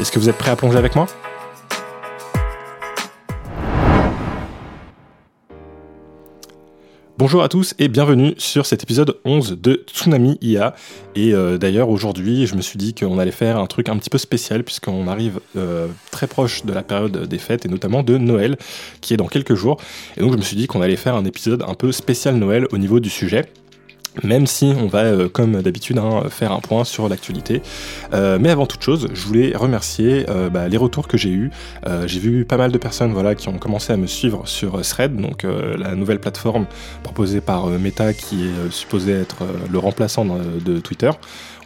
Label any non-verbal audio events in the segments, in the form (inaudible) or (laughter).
Est-ce que vous êtes prêt à plonger avec moi? Bonjour à tous et bienvenue sur cet épisode 11 de Tsunami IA. Et euh, d'ailleurs aujourd'hui je me suis dit qu'on allait faire un truc un petit peu spécial puisqu'on arrive euh, très proche de la période des fêtes et notamment de Noël qui est dans quelques jours. Et donc je me suis dit qu'on allait faire un épisode un peu spécial Noël au niveau du sujet même si on va, euh, comme d'habitude, hein, faire un point sur l'actualité. Euh, mais avant toute chose, je voulais remercier euh, bah, les retours que j'ai eus. j'ai vu pas mal de personnes voilà, qui ont commencé à me suivre sur Thread, donc la nouvelle plateforme proposée par Meta qui est supposée être le remplaçant de Twitter.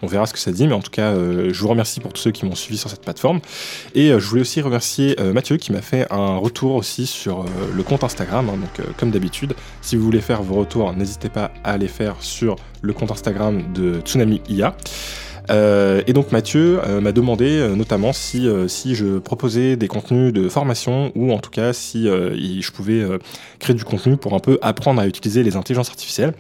On verra ce que ça dit, mais en tout cas, je vous remercie pour tous ceux qui m'ont suivi sur cette plateforme. Et je voulais aussi remercier Mathieu qui m'a fait un retour aussi sur le compte Instagram. Hein. donc, comme d'habitude, si vous voulez faire vos retours, n'hésitez pas à les faire sur le compte Instagram de Tsunami IA. et donc Mathieu m'a demandé notamment si, si je proposais des contenus de formation ou en tout cas si je pouvais créer du contenu pour un peu apprendre à utiliser les intelligences artificielles.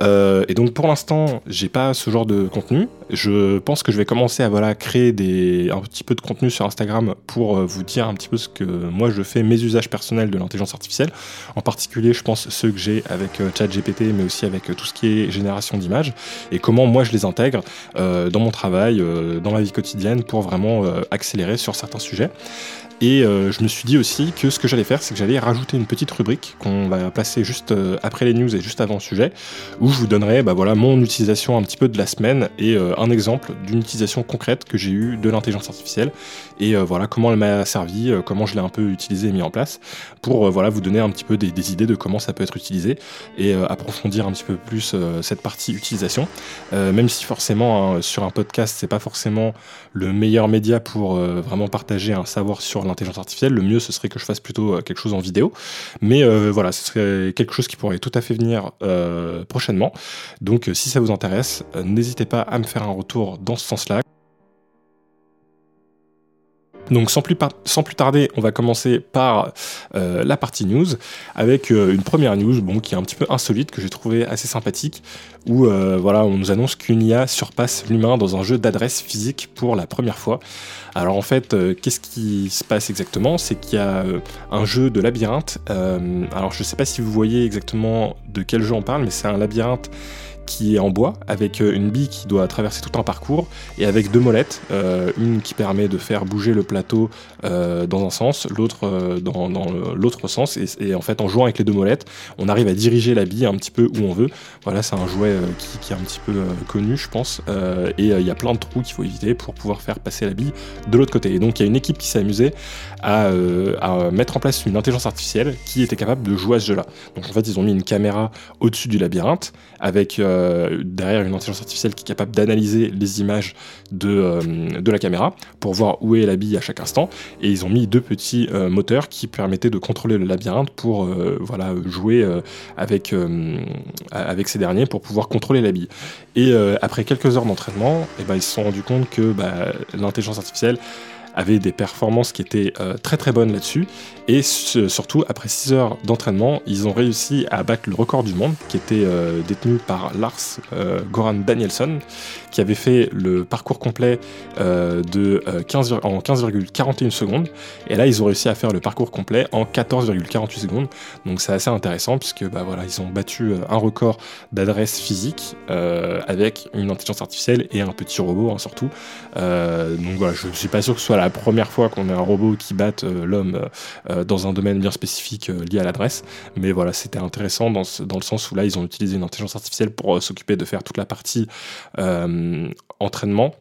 Euh, et donc pour l'instant, j'ai pas ce genre de contenu. Je pense que je vais commencer à voilà créer des un petit peu de contenu sur Instagram pour euh, vous dire un petit peu ce que moi je fais, mes usages personnels de l'intelligence artificielle. En particulier, je pense ceux que j'ai avec euh, ChatGPT, mais aussi avec tout ce qui est génération d'images et comment moi je les intègre dans mon travail, dans ma vie quotidienne pour vraiment accélérer sur certains sujets. Et euh, je me suis dit aussi que ce que j'allais faire, c'est que j'allais rajouter une petite rubrique qu'on va placer juste euh, après les news et juste avant le sujet, où je vous donnerai bah, voilà, mon utilisation un petit peu de la semaine et euh, un exemple d'une utilisation concrète que j'ai eue de l'intelligence artificielle et voilà comment elle m'a servi, comment je l'ai un peu utilisé et mis en place pour voilà, vous donner un petit peu des, idées de comment ça peut être utilisé et approfondir un petit peu plus cette partie utilisation. même si forcément hein, sur un podcast, c'est pas forcément le meilleur média pour vraiment partager un savoir sur l'intelligence artificielle, le mieux ce serait que je fasse plutôt euh, quelque chose en vidéo. Mais euh, voilà, ce serait quelque chose qui pourrait tout à fait venir euh, prochainement. Donc si ça vous intéresse, n'hésitez pas à me faire un retour dans ce sens-là. Donc sans plus, tarder, on va commencer par euh, la partie news avec euh, une première news bon, qui est un petit peu insolite que j'ai trouvé assez sympathique où euh, voilà, on nous annonce qu'une IA surpasse l'humain dans un jeu d'adresse physique pour la première fois. Alors en fait, qu'est-ce qui se passe exactement? C'est qu'il y a un jeu de labyrinthe. alors je ne sais pas si vous voyez exactement de quel jeu on parle, mais c'est un labyrinthe qui est en bois avec euh, une bille qui doit traverser tout un parcours et avec deux molettes, euh, une qui permet de faire bouger le plateau euh, dans un sens, l'autre dans, l'autre sens et, en fait en jouant avec les deux molettes, on arrive à diriger la bille un petit peu où on veut. Voilà, c'est un jouet qui, est un petit peu connu, je pense, et il y a plein de trous qu'il faut éviter pour pouvoir faire passer la bille de l'autre côté. Et donc il y a une équipe qui s'est amusée à, à mettre en place une intelligence artificielle qui était capable de jouer à ce jeu-là. Donc en fait, ils ont mis une caméra au-dessus du labyrinthe avec euh, derrière une intelligence artificielle qui est capable d'analyser les images de, euh, de la caméra pour voir où est la bille à chaque instant. Et ils ont mis deux petits euh, moteurs qui permettaient de contrôler le labyrinthe pour voilà, jouer avec, avec ces derniers pour pouvoir contrôler la bille. Et après quelques heures d'entraînement, eh ben, ils se sont rendus compte que bah, l'intelligence artificielle avait des performances qui étaient euh, très très bonnes là-dessus. Et surtout, après 6 heures d'entraînement, ils ont réussi à battre le record du monde qui était euh, détenu par Lars euh, Goran Danielson, qui avait fait le parcours complet de 15, en 15,41 secondes. Et là, ils ont réussi à faire le parcours complet en 14,48 secondes. Donc c'est assez intéressant puisque bah, voilà, ils ont battu un record d'adresse physique avec une intelligence artificielle et un petit robot hein, surtout. donc voilà, je ne suis pas sûr que ce soit la première fois qu'on a un robot qui batte euh, l'homme euh, euh, dans un domaine bien spécifique lié à l'adresse. Mais voilà, c'était intéressant dans, dans, le sens où là, ils ont utilisé une intelligence artificielle pour s'occuper de faire toute la partie entraînement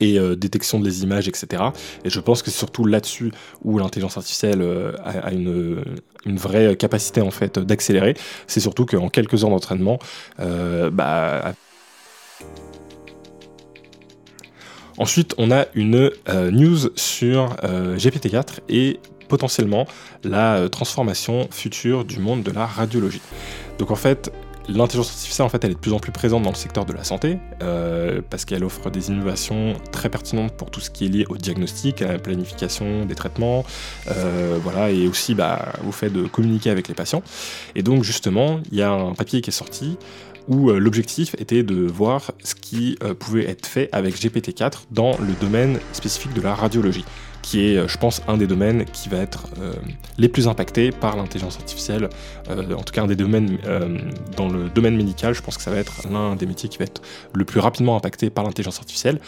et détection des images, etc. Et je pense que c'est surtout là-dessus où l'intelligence artificielle a, une, une, vraie capacité en fait d'accélérer. C'est surtout qu'en quelques heures d'entraînement, bah, Ensuite, on a une news sur GPT-4 et potentiellement la transformation future du monde de la radiologie. Donc en fait, L'intelligence artificielle, en fait, elle est de plus en plus présente dans le secteur de la santé, euh, parce qu'elle offre des innovations très pertinentes pour tout ce qui est lié au diagnostic, à la planification des traitements, euh, voilà, et aussi bah, au fait de communiquer avec les patients. Et donc, justement, il y a un papier qui est sorti où euh, l'objectif était de voir ce qui pouvait être fait avec GPT-4 dans le domaine spécifique de la radiologie qui est, euh, je pense, un des domaines qui va être euh, les plus impactés par l'intelligence artificielle. Euh, en tout cas, un des domaines dans le domaine médical, je pense que ça va être l'un des métiers qui va être le plus rapidement impacté par l'intelligence artificielle,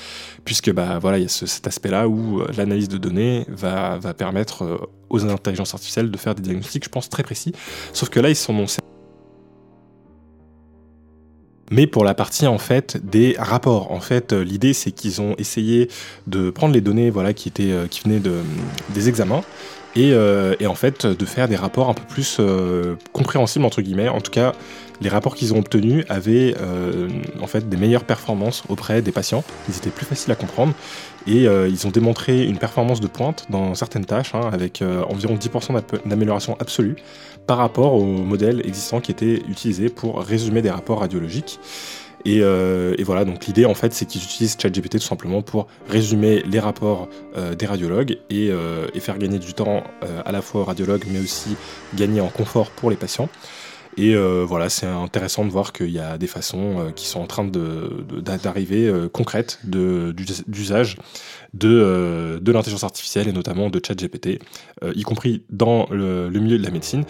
puisque bah voilà, il y a cet aspect-là où l'analyse de données va, va permettre aux intelligences artificielles de faire des diagnostics, je pense, très précis. Sauf que là, ils sont non mais pour la partie en fait des rapports. En fait, euh, l'idée c'est qu'ils ont essayé de prendre les données voilà qui étaient euh, qui venaient de des examens et, euh, et en fait de faire des rapports un peu plus compréhensibles entre guillemets. En tout cas, les rapports qu'ils ont obtenus avaient en fait des meilleures performances auprès des patients. Ils étaient plus faciles à comprendre et ils ont démontré une performance de pointe dans certaines tâches hein, avec environ 10% d'amélioration absolue par rapport au modèle existant qui était utilisé pour résumer des rapports radiologiques. Euh, et, voilà, donc l'idée en fait, c'est qu'ils utilisent ChatGPT tout simplement pour résumer les rapports euh, des radiologues euh, et, faire gagner du temps à la fois aux radiologues, mais aussi gagner en confort pour les patients. Et voilà, c'est intéressant de voir qu'il y a des façons qui sont en train d'arriver de, concrètes d'usage de, l'intelligence artificielle et notamment de ChatGPT, y compris dans le, milieu de la médecine.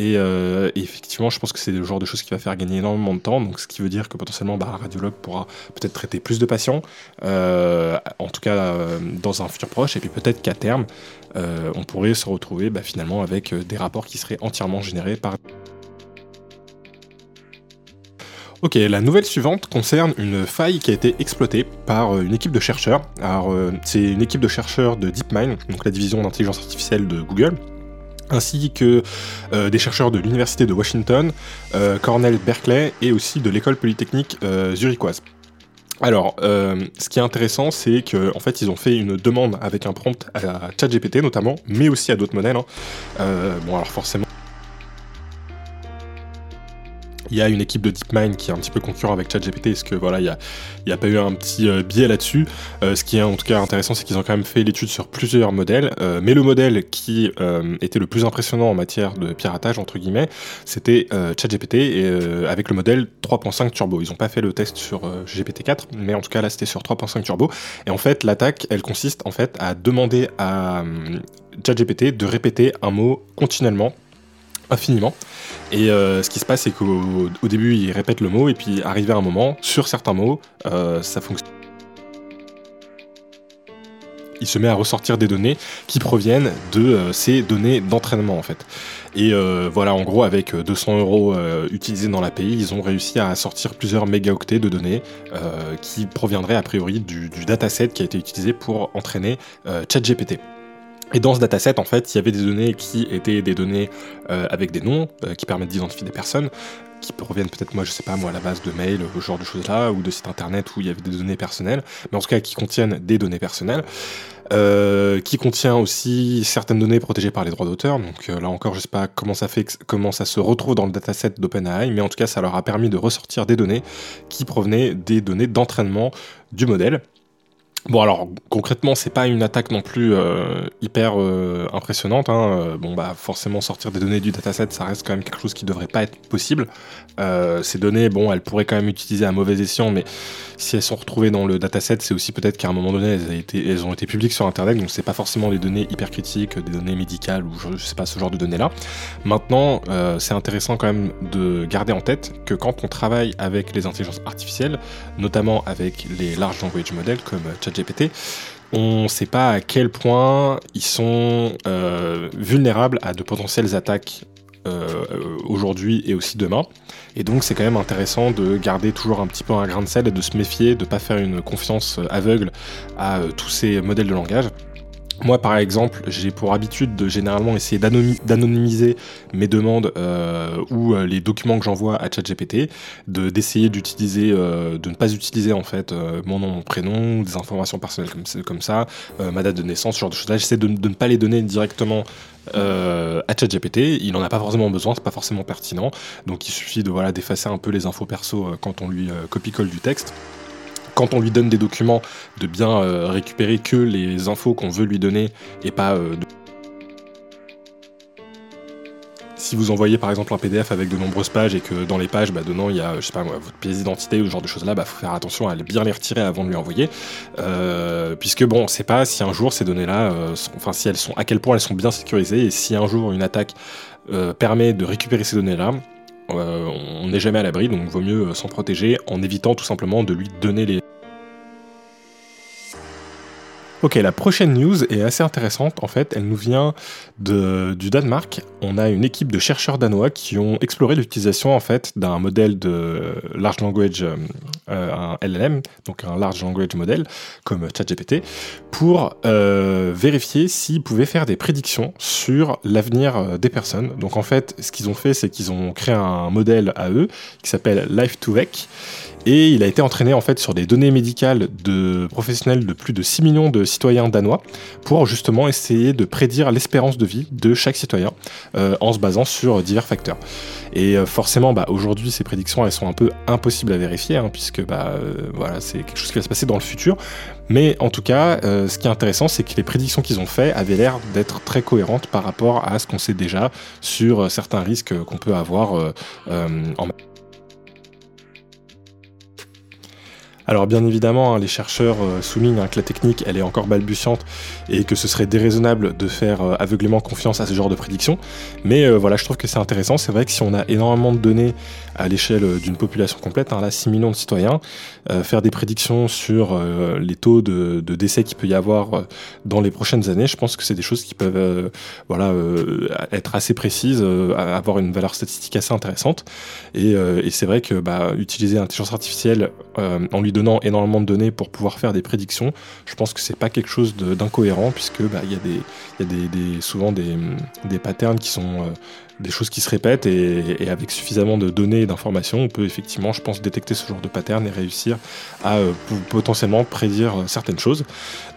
Euh, et, effectivement, je pense que c'est le genre de choses qui va faire gagner énormément de temps. Donc, ce qui veut dire que potentiellement, bah, un radiologue pourra peut-être traiter plus de patients, euh, en tout cas euh, dans un futur proche. Et puis peut-être qu'à terme, on pourrait se retrouver bah, finalement avec des rapports qui seraient entièrement générés par Ok, la nouvelle suivante concerne une faille qui a été exploitée par une équipe de chercheurs. Alors, c'est une équipe de chercheurs de DeepMind, donc la division d'intelligence artificielle de Google, ainsi que euh, des chercheurs de l'Université de Washington, euh, Cornell Berkeley et aussi de l'école polytechnique euh, zurichoise. Alors, ce qui est intéressant, c'est qu'en fait, ils ont fait une demande avec un prompt à ChatGPT notamment, mais aussi à d'autres modèles. Hein. bon, alors forcément. Il y a une équipe de DeepMind qui est un petit peu concurrent avec ChatGPT, est-ce que voilà, il n'y a, a, pas eu un petit euh, biais là-dessus? Euh, ce qui est en tout cas intéressant, c'est qu'ils ont quand même fait l'étude sur plusieurs modèles, euh, mais le modèle qui était le plus impressionnant en matière de piratage, entre guillemets, c'était ChatGPT et, avec le modèle 3.5 Turbo. Ils n'ont pas fait le test sur GPT-4, mais en tout cas là c'était sur 3.5 Turbo. Et en fait, l'attaque, elle consiste en fait à demander à ChatGPT de répéter un mot continuellement infiniment. Et euh, ce qui se passe, c'est qu'au début, il répète le mot, et puis arrivé à un moment, sur certains mots, euh, ça fonctionne. Il se met à ressortir des données qui proviennent de euh, ces données d'entraînement en fait. Et voilà, en gros, avec 200 euros utilisés dans l'API, ils ont réussi à sortir plusieurs mégaoctets de données qui proviendraient a priori du, dataset qui a été utilisé pour entraîner ChatGPT. Et dans ce dataset, en fait, il y avait des données qui étaient des données euh, avec des noms euh, qui permettent d'identifier des personnes, qui proviennent peut-être, moi, je sais pas, moi, à la base de mail, ce genre de choses-là, ou de sites internet où il y avait des données personnelles, mais en tout cas qui contiennent des données personnelles. Euh, qui contient aussi certaines données protégées par les droits d'auteur. Donc là encore, je sais pas comment ça fait, comment ça se retrouve dans le dataset d'OpenAI, mais en tout cas, ça leur a permis de ressortir des données qui provenaient des données d'entraînement du modèle. Bon alors concrètement c'est pas une attaque non plus euh, hyper euh, impressionnante. Hein. Euh, bon bah forcément sortir des données du dataset ça reste quand même quelque chose qui devrait pas être possible. ces données bon elles pourraient quand même utiliser à mauvais escient mais si elles sont retrouvées dans le dataset c'est aussi peut-être qu'à un moment donné elles, ont été publiques sur internet donc c'est pas forcément des données hyper critiques, des données médicales ou je, sais pas ce genre de données là. Maintenant c'est intéressant quand même de garder en tête que quand on travaille avec les intelligences artificielles, notamment avec les large language models comme ChatGPT On ne sait pas à quel point ils sont euh, vulnérables à de potentielles attaques euh, aujourd'hui et aussi demain. Et donc c'est quand même intéressant de garder toujours un petit peu un grain de sel et de se méfier, de ne pas faire une confiance aveugle à euh, tous ces modèles de langage. Moi, par exemple, j'ai pour habitude de généralement essayer d'anonymiser mes demandes euh, ou euh, les documents que j'envoie à ChatGPT, de d'essayer d'utiliser, euh, de ne pas utiliser en fait mon nom, mon prénom, des informations personnelles comme, ça, ma date de naissance, ce genre de choses-là. J'essaie de, de, ne pas les donner directement à ChatGPT. Il n'en a pas forcément besoin, c'est pas forcément pertinent. Donc, il suffit de voilà d'effacer un peu les infos perso quand on lui copie-colle du texte quand on lui donne des documents, de bien euh, récupérer que les infos qu'on veut lui donner et pas euh, si vous envoyez par exemple un PDF avec de nombreuses pages et que dans les pages, bah, dedans il y a, je sais pas votre pièce d'identité ou ce genre de choses là, bah faut faire attention à bien les retirer avant de lui envoyer, euh, puisque bon, on sait pas si un jour ces données là, enfin si elles sont, à quel point elles sont bien sécurisées et si un jour une attaque permet de récupérer ces données là, on n'est jamais à l'abri, donc vaut mieux s'en protéger en évitant tout simplement de lui donner les Ok, la prochaine news est assez intéressante. En fait, elle nous vient de, du Danemark. On a une équipe de chercheurs danois qui ont exploré l'utilisation en fait d'un modèle de large language, euh, un LLM, donc un large language model comme ChatGPT, pour euh, vérifier s'ils pouvaient faire des prédictions sur l'avenir euh, des personnes. Donc en fait, ce qu'ils ont fait, c'est qu'ils ont créé un modèle à eux qui s'appelle Life2Vec et il a été entraîné en fait sur des données médicales de professionnels de plus de 6 millions de citoyens danois pour justement essayer de prédire l'espérance de vie de chaque citoyen euh, en se basant sur divers facteurs. Et euh, forcément, bah, aujourd'hui, ces prédictions, elles sont un peu impossibles à vérifier, hein, puisque bah, euh, voilà, c'est quelque chose qui va se passer dans le futur. Mais en tout cas, ce qui est intéressant, c'est que les prédictions qu'ils ont faites avaient l'air d'être très cohérentes par rapport à ce qu'on sait déjà sur certains risques qu'on peut avoir en Alors bien évidemment, hein, les chercheurs euh, soulignent hein, que la technique, elle est encore balbutiante et que ce serait déraisonnable de faire euh, aveuglément confiance à ce genre de prédictions. Mais euh, voilà, je trouve que c'est intéressant. C'est vrai que si on a énormément de données à l'échelle d'une population complète, hein, là 6 millions de citoyens, faire des prédictions sur les taux de, décès qu'il peut y avoir dans les prochaines années, je pense que c'est des choses qui peuvent voilà, être assez précises, avoir une valeur statistique assez intéressante. Et, et c'est vrai que bah, utiliser l'intelligence artificielle en lui donnant énormément de données pour pouvoir faire des prédictions, je pense que c'est pas quelque chose d'incohérent puisque bah, il y a, des, y a des, souvent des, des patterns qui sont euh, des choses qui se répètent et, avec suffisamment de données et d'informations, on peut effectivement, je pense, détecter ce genre de pattern et réussir à euh, potentiellement prédire euh, certaines choses.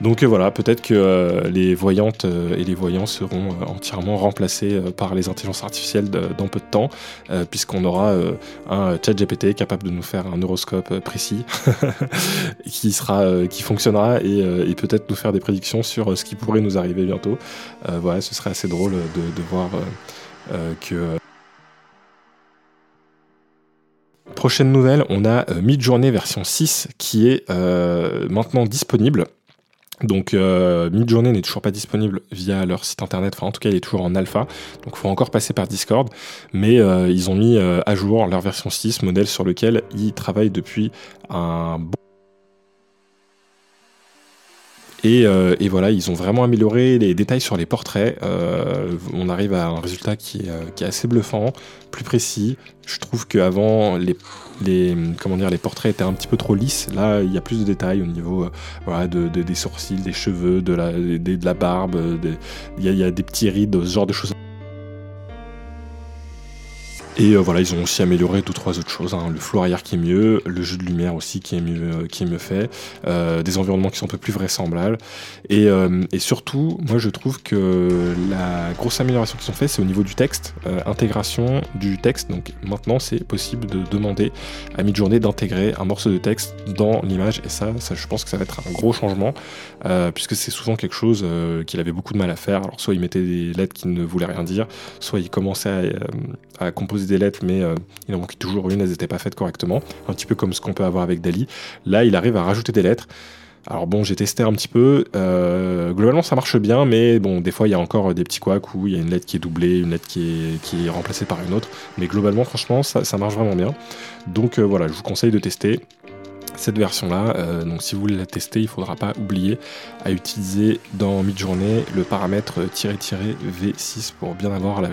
Donc euh, voilà, peut-être que les voyantes et les voyants seront entièrement remplacés par les intelligences artificielles dans peu de temps, puisqu'on aura un chat GPT capable de nous faire un horoscope précis (laughs) qui sera, qui fonctionnera et, peut-être nous faire des prédictions sur ce qui pourrait nous arriver bientôt. voilà, ce serait assez drôle de, de voir euh, que euh, Prochaine nouvelle, on a euh, Midjourney version 6 qui est maintenant disponible. Donc Midjourney n'est toujours pas disponible via leur site internet, enfin en tout cas il est toujours en alpha, donc il faut encore passer par Discord, mais ils ont mis à jour leur version 6, modèle sur lequel ils travaillent depuis un bon euh, et, voilà, ils ont vraiment amélioré les détails sur les portraits. Euh, on arrive à un résultat qui est, euh, qui est, assez bluffant, plus précis. Je trouve qu'avant, les, les, comment dire, les portraits étaient un petit peu trop lisses. Là, il y a plus de détails au niveau voilà, de, des sourcils, des cheveux, de la, de, la barbe. Il y, y, a des petits rides, ce genre de choses. Et euh, voilà, ils ont aussi amélioré deux trois autres choses. Hein. Le flou arrière qui est mieux, le jeu de lumière aussi qui est mieux, euh, qui est mieux fait, euh, des environnements qui sont un peu plus vraisemblables. Et, et surtout, moi je trouve que la grosse amélioration qu'ils ont fait, c'est au niveau du texte, intégration du texte. Donc maintenant, c'est possible de demander à Midjourney d'intégrer un morceau de texte dans l'image. Et ça, ça, je pense que ça va être un gros changement, puisque c'est souvent quelque chose qu'il avait beaucoup de mal à faire. Alors soit il mettait des lettres qui ne voulaient rien dire, soit il commençait à, à composer des lettres, mais euh, il en manquait toujours une, elles n'étaient pas faites correctement. Un petit peu comme ce qu'on peut avoir avec Dali. Là, il arrive à rajouter des lettres. Alors bon, j'ai testé un petit peu. Euh, globalement, ça marche bien, mais bon, des fois, il y a encore des petits couacs où il y a une lettre qui est doublée, une lettre qui est, remplacée par une autre. Mais globalement, franchement, ça, marche vraiment bien. Donc euh, voilà, je vous conseille de tester cette version-là. donc si vous voulez la tester, il ne faudra pas oublier à utiliser dans Midjourney le paramètre "-v6" pour bien avoir la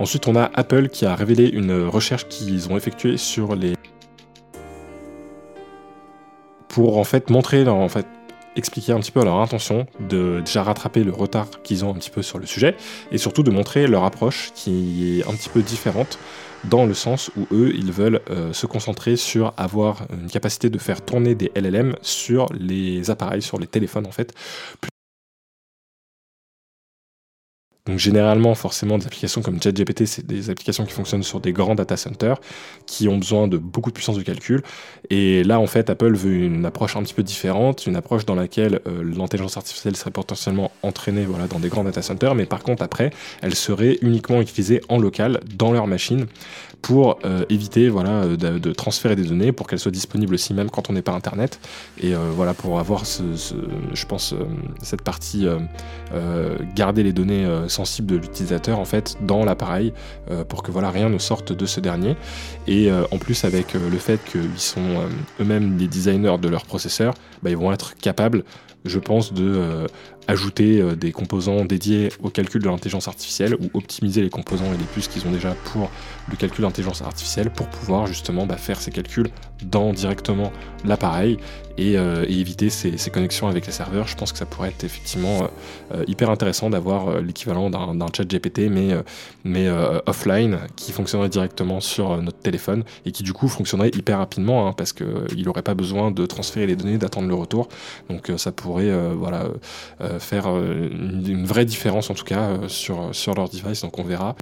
Ensuite, on a Apple qui a révélé une recherche qu'ils ont effectuée sur les. pour en fait montrer en fait expliquer un petit peu leur intention, de déjà rattraper le retard qu'ils ont un petit peu sur le sujet, et surtout de montrer leur approche qui est un petit peu différente dans le sens où eux, ils veulent euh, se concentrer sur avoir une capacité de faire tourner des LLM sur les appareils, sur les téléphones en fait, Donc généralement, forcément, des applications comme ChatGPT, c'est des applications qui fonctionnent sur des grands data centers qui ont besoin de beaucoup de puissance de calcul. Et là, en fait, Apple veut une approche un petit peu différente, une approche dans laquelle euh, l'intelligence artificielle serait potentiellement entraînée dans des grands data centers, mais par contre, après, elle serait uniquement utilisée en local dans leur machine pour euh, éviter voilà, de, transférer des données, pour qu'elles soient disponibles aussi même quand on n'est pas Internet. Et euh, voilà, pour avoir, je pense, cette partie, garder les données sensible de l'utilisateur en fait dans l'appareil euh, pour que voilà rien ne sorte de ce dernier. Et euh, en plus avec euh, le fait qu'ils sont eux-mêmes les designers de leur processeur, bah, ils vont être capables, je pense, de ajouter des composants dédiés au calcul de l'intelligence artificielle ou optimiser les composants et les puces qu'ils ont déjà pour le calcul d'intelligence artificielle pour pouvoir justement bah, faire ces calculs dans directement l'appareil et, éviter ces, connexions avec les serveurs. Je pense que ça pourrait être effectivement hyper intéressant d'avoir l'équivalent d'un chat GPT mais, mais offline qui fonctionnerait directement sur notre téléphone et qui du coup fonctionnerait hyper rapidement hein, parce qu'il n'aurait pas besoin de transférer les données, d'attendre le retour. Donc ça pourrait voilà, faire une, vraie différence en tout cas sur, sur leur device, donc on verra.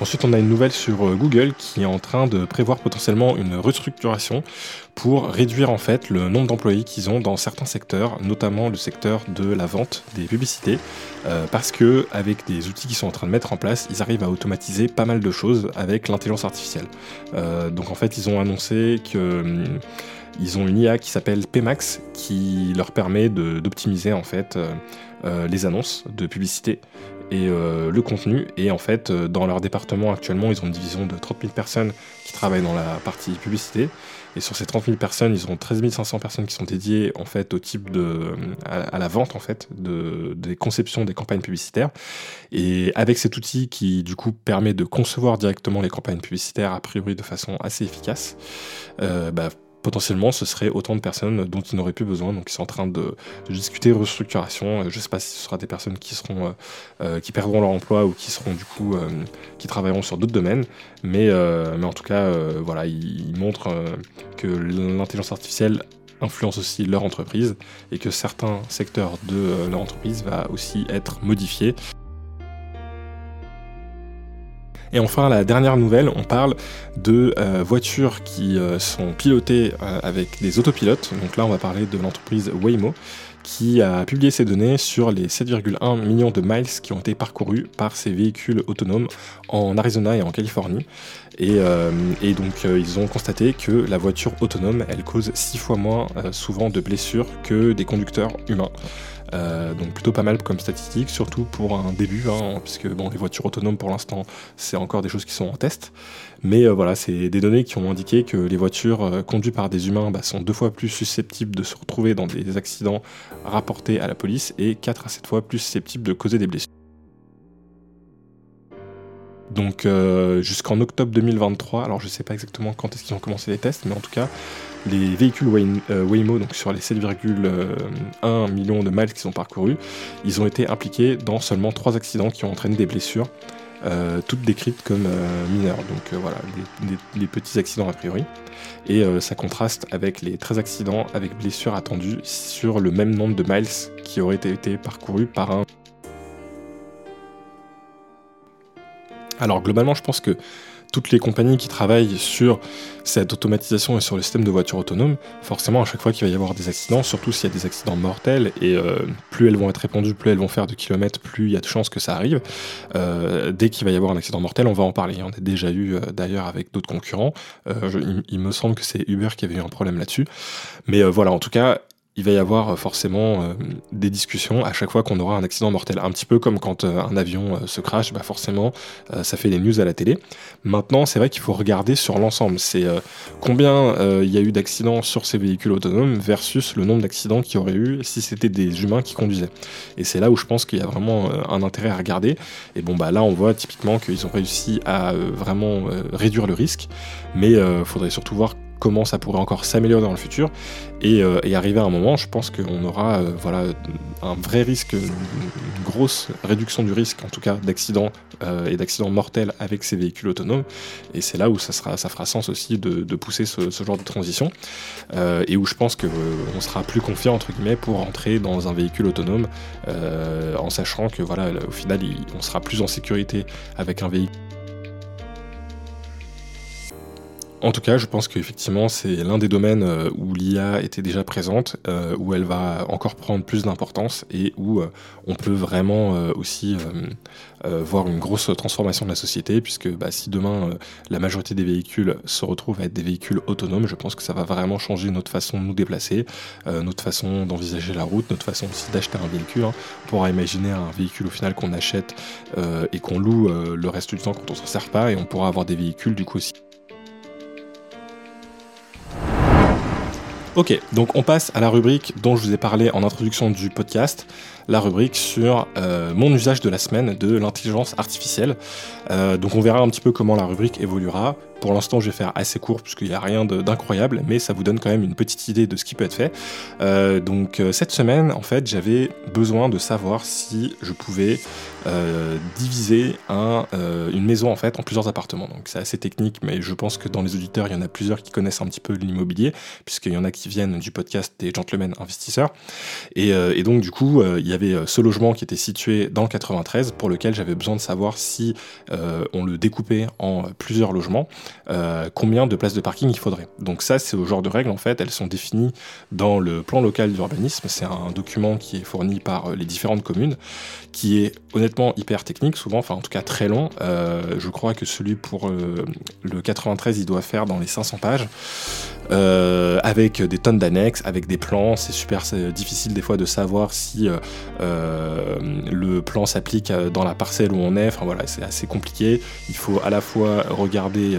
Ensuite, on a une nouvelle sur euh, Google qui est en train de prévoir potentiellement une restructuration pour réduire en fait le nombre d'employés qu'ils ont dans certains secteurs, notamment le secteur de la vente des publicités, euh, parce que avec des outils qu'ils sont en train de mettre en place, ils arrivent à automatiser pas mal de choses avec l'intelligence artificielle. Euh, donc en fait, ils ont annoncé que hum, ils ont une IA qui s'appelle Pmax qui leur permet d'optimiser en fait les annonces de publicité et euh, le contenu. Et en fait, euh, dans leur département actuellement, ils ont une division de 30 000 personnes qui travaillent dans la partie publicité. Et sur ces 30 000 personnes, ils ont 13 500 personnes qui sont dédiées en fait au type de à, la vente en fait de des conceptions des campagnes publicitaires. Et avec cet outil qui du coup permet de concevoir directement les campagnes publicitaires a priori de façon assez efficace, euh, bah, potentiellement ce serait autant de personnes dont ils n'auraient plus besoin. Donc ils sont en train de, discuter restructuration. Euh, je ne sais pas si ce sera des personnes qui seront euh, euh, qui perdront leur emploi ou qui seront du coup qui travailleront sur d'autres domaines. Mais, mais en tout cas, voilà, ils, montrent que l'intelligence artificielle influence aussi leur entreprise et que certains secteurs de leur entreprise va aussi être modifiés. Et enfin, la dernière nouvelle, on parle de euh, voitures qui euh, sont pilotées euh, avec des autopilotes. Donc là, on va parler de l'entreprise Waymo qui a publié ces données sur les 7,1 millions de miles qui ont été parcourus par ces véhicules autonomes en Arizona et en Californie. Et, et donc ils ont constaté que la voiture autonome, elle cause 6 fois moins souvent de blessures que des conducteurs humains. Euh, donc plutôt pas mal comme statistique, surtout pour un début, hein, puisque bon, les voitures autonomes pour l'instant, c'est encore des choses qui sont en test. Mais euh, voilà, c'est des données qui ont indiqué que les voitures euh, conduites par des humains bah, sont deux fois plus susceptibles de se retrouver dans des accidents rapportés à la police et 4 à 7 fois plus susceptibles de causer des blessures. Donc jusqu'en octobre 2023, alors je sais pas exactement quand est-ce qu'ils ont commencé les tests, mais en tout cas, les véhicules euh, Waymo, donc sur les 7,1 millions de miles qui sont parcourus, ils ont été impliqués dans seulement 3 accidents qui ont entraîné des blessures, euh, toutes décrites comme euh, mineures, donc voilà, les, petits accidents a priori. Et ça contraste avec les 13 accidents avec blessures attendues sur le même nombre de miles qui auraient été parcourus par un... Alors globalement, je pense que toutes les compagnies qui travaillent sur cette automatisation et sur le système de voitures autonomes, forcément à chaque fois qu'il va y avoir des accidents, surtout s'il y a des accidents mortels, et euh, plus elles vont être répandues, plus elles vont faire de kilomètres, plus il y a de chances que ça arrive. Euh, dès qu'il va y avoir un accident mortel, on va en parler. On a déjà eu euh, d'ailleurs avec d'autres concurrents. il, il, me semble que c'est Uber qui avait eu un problème là-dessus. Mais voilà, en tout cas, il va y avoir euh, forcément euh, des discussions à chaque fois qu'on aura un accident mortel. Un petit peu comme quand euh, un avion se crache, bah forcément ça fait des news à la télé. Maintenant, c'est vrai qu'il faut regarder sur l'ensemble. C'est combien il y a eu d'accidents sur ces véhicules autonomes versus le nombre d'accidents qu'il y aurait eu si c'était des humains qui conduisaient. Et c'est là où je pense qu'il y a vraiment un intérêt à regarder. Et bon, bah là, on voit typiquement qu'ils ont réussi à vraiment réduire le risque, mais il faudrait surtout voir comment ça pourrait encore s'améliorer dans le futur. Et, euh, arriver à un moment, je pense qu'on aura euh, voilà, un vrai risque, une grosse réduction du risque, en tout cas d'accidents euh, et d'accidents mortels avec ces véhicules autonomes. Et c'est là où ça, fera sens aussi de, pousser ce, genre de transition. et où je pense qu'on sera plus confiant, entre guillemets, pour entrer dans un véhicule autonome, en sachant que voilà, au final, on sera plus en sécurité avec un véhicule En tout cas, je pense qu'effectivement, c'est l'un des domaines euh, où l'IA était déjà présente, euh, où elle va encore prendre plus d'importance et où euh, on peut vraiment aussi voir une grosse transformation de la société, puisque bah, si demain la majorité des véhicules se retrouvent à être des véhicules autonomes, je pense que ça va vraiment changer notre façon de nous déplacer, notre façon d'envisager la route, notre façon aussi d'acheter un véhicule. Hein. On pourra imaginer un véhicule au final qu'on achète et qu'on loue le reste du temps quand on s'en sert pas, et on pourra avoir des véhicules du coup aussi Ok, donc on passe à la rubrique dont je vous ai parlé en introduction du podcast, la rubrique sur euh, mon usage de la semaine de l'intelligence artificielle. Euh, donc on verra un petit peu comment la rubrique évoluera. Pour l'instant, je vais faire assez court puisqu'il n'y a rien d'incroyable, mais ça vous donne quand même une petite idée de ce qui peut être fait. Euh, donc cette semaine, en fait, j'avais besoin de savoir si je pouvais euh, diviser un, euh, une maison en plusieurs appartements. Donc c'est assez technique, mais je pense que dans les auditeurs, il y en a plusieurs qui connaissent un petit peu l'immobilier, puisqu'il y en a qui viennent du podcast des gentlemen investisseurs. Et, euh, et donc du coup, il y avait ce logement qui était situé dans le 93, pour lequel j'avais besoin de savoir si on le découpait en plusieurs logements, combien de places de parking il faudrait. Donc ça, c'est au genre de règles en fait, elles sont définies dans le plan local d'urbanisme. C'est un document qui est fourni par les différentes communes, qui est honnêtement hyper technique, souvent, enfin en tout cas très long. Euh, je crois que celui pour euh, le 93, il doit faire dans les 500 pages, euh, avec des tonnes d'annexes, avec des plans. C'est super difficile des fois de savoir si le plan s'applique dans la parcelle où on est. Enfin voilà, c'est assez compliqué. Il faut à la fois regarder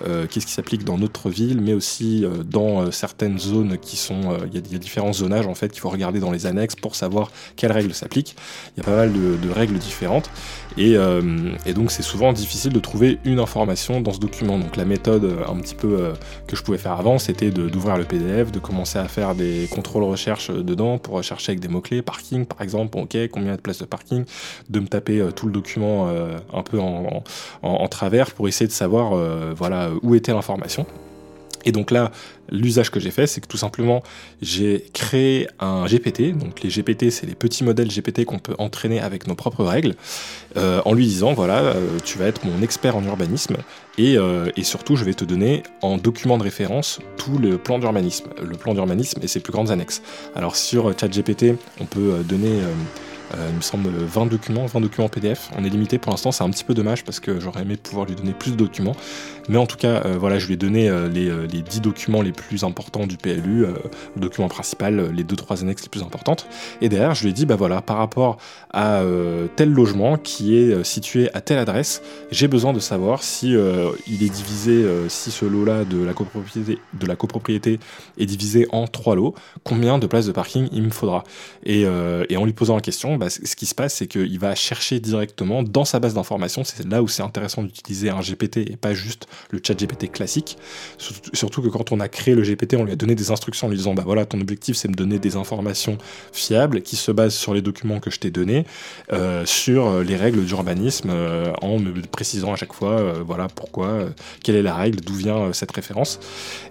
qu'est-ce qui s'applique dans notre ville, mais aussi dans certaines zones qui sont. Il y, a différents zonages en fait qu'il faut regarder dans les annexes pour savoir quelles règles s'appliquent. Il y a pas mal de, de règles différentes euh, et, donc c'est souvent difficile de trouver une information dans ce document. Donc la méthode euh, un petit peu euh, que je pouvais faire avant, c'était d'ouvrir le PDF, de commencer à faire des contrôles recherche dedans pour rechercher avec des mots-clés, parking par exemple, ok, combien de places de parking, de me taper tout le document un peu en, en, travers pour essayer de savoir voilà, où était l'information. Et donc là, l'usage que j'ai fait, c'est que tout simplement, j'ai créé un GPT. Donc les GPT, c'est les petits modèles GPT qu'on peut entraîner avec nos propres règles, euh, en lui disant, voilà, euh, tu vas être mon expert en urbanisme, et, euh, et, surtout, je vais te donner en document de référence tout le plan d'urbanisme, le plan d'urbanisme et ses plus grandes annexes. Alors sur ChatGPT, on peut donner il me semble 20 documents, 20 documents PDF. On est limité pour l'instant, c'est un petit peu dommage parce que j'aurais aimé pouvoir lui donner plus de documents. Mais en tout cas, euh, voilà, je lui ai donné euh, les, les, 10 documents les plus importants du PLU, le document principal, les 2-3 annexes les plus importantes. Et derrière, je lui ai dit, bah voilà, par rapport à tel logement qui est situé à telle adresse, j'ai besoin de savoir si il est divisé, si ce lot-là de la copropriété, de la copropriété est divisé en trois lots, combien de places de parking il me faudra? Et, en lui posant la question, bah, ce qui se passe, c'est qu'il va chercher directement dans sa base d'informations. C'est là où c'est intéressant d'utiliser un GPT et pas juste le chat GPT classique. Surtout que quand on a créé le GPT, on lui a donné des instructions en lui disant bah voilà, ton objectif c'est de me donner des informations fiables qui se basent sur les documents que je t'ai donnés, euh, sur les règles d'urbanisme, euh, en me précisant à chaque fois euh, voilà pourquoi, quelle est la règle, d'où vient cette référence.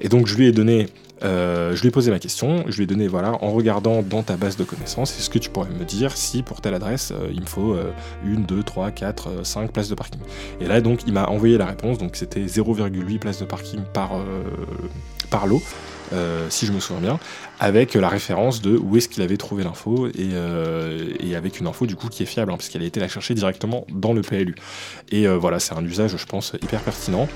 Et donc je lui ai donné euh, je lui ai posé ma question, je lui ai donné, voilà, en regardant dans ta base de connaissances, est-ce que tu pourrais me dire si pour telle adresse, euh, il me faut euh, une, deux, trois, quatre, cinq places de parking Et là, donc, il m'a envoyé la réponse, donc c'était 0,8 places de parking par, par lot. Euh, si je me souviens bien, avec la référence de où est-ce qu'il avait trouvé l'info et, euh, avec une info du coup qui est fiable, hein, puisqu'elle a été la chercher directement dans le PLU. Et euh, voilà, c'est un usage, je pense, hyper pertinent.